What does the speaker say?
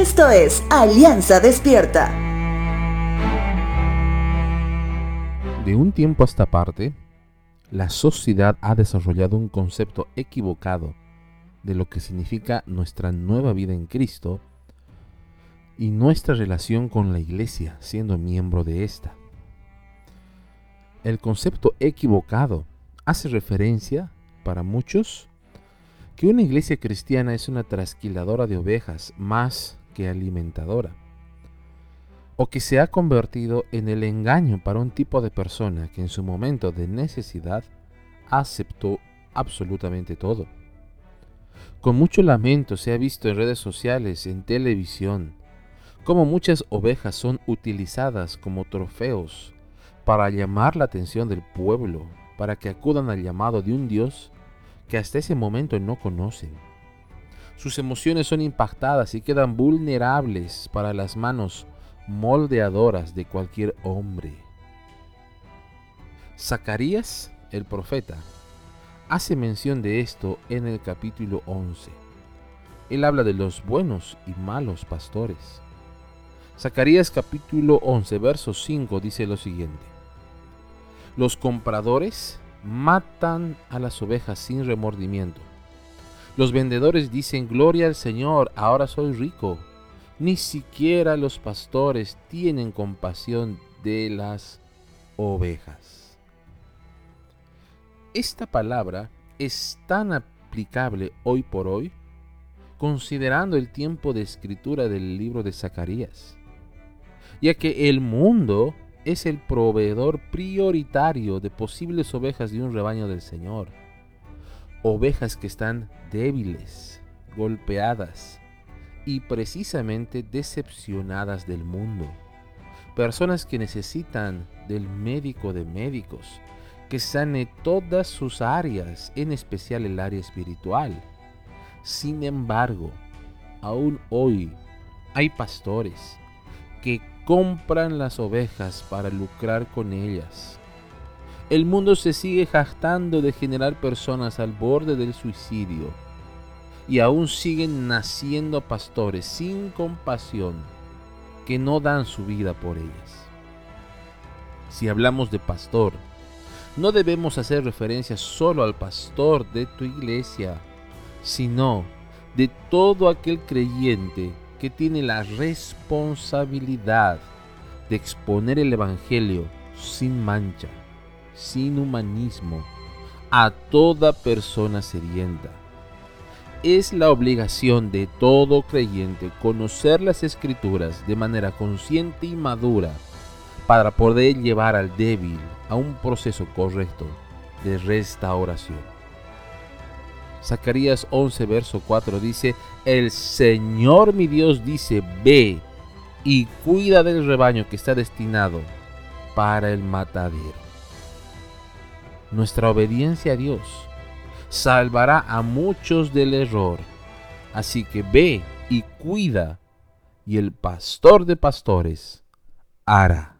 Esto es Alianza Despierta. De un tiempo a esta parte, la sociedad ha desarrollado un concepto equivocado de lo que significa nuestra nueva vida en Cristo y nuestra relación con la iglesia siendo miembro de esta. El concepto equivocado hace referencia, para muchos, que una iglesia cristiana es una trasquiladora de ovejas más alimentadora, o que se ha convertido en el engaño para un tipo de persona que en su momento de necesidad aceptó absolutamente todo. Con mucho lamento se ha visto en redes sociales, en televisión, cómo muchas ovejas son utilizadas como trofeos para llamar la atención del pueblo, para que acudan al llamado de un Dios que hasta ese momento no conocen. Sus emociones son impactadas y quedan vulnerables para las manos moldeadoras de cualquier hombre. Zacarías, el profeta, hace mención de esto en el capítulo 11. Él habla de los buenos y malos pastores. Zacarías capítulo 11, verso 5 dice lo siguiente. Los compradores matan a las ovejas sin remordimiento. Los vendedores dicen, Gloria al Señor, ahora soy rico. Ni siquiera los pastores tienen compasión de las ovejas. Esta palabra es tan aplicable hoy por hoy, considerando el tiempo de escritura del libro de Zacarías, ya que el mundo es el proveedor prioritario de posibles ovejas de un rebaño del Señor. Ovejas que están débiles, golpeadas y precisamente decepcionadas del mundo. Personas que necesitan del médico de médicos, que sane todas sus áreas, en especial el área espiritual. Sin embargo, aún hoy hay pastores que compran las ovejas para lucrar con ellas. El mundo se sigue jactando de generar personas al borde del suicidio y aún siguen naciendo pastores sin compasión que no dan su vida por ellas. Si hablamos de pastor, no debemos hacer referencia solo al pastor de tu iglesia, sino de todo aquel creyente que tiene la responsabilidad de exponer el Evangelio sin mancha, sin humanismo, a toda persona sedienta. Es la obligación de todo creyente conocer las escrituras de manera consciente y madura para poder llevar al débil a un proceso correcto de restauración. Zacarías 11, verso 4 dice, el Señor mi Dios dice, ve y cuida del rebaño que está destinado para el matadero. Nuestra obediencia a Dios salvará a muchos del error. Así que ve y cuida, y el pastor de pastores hará.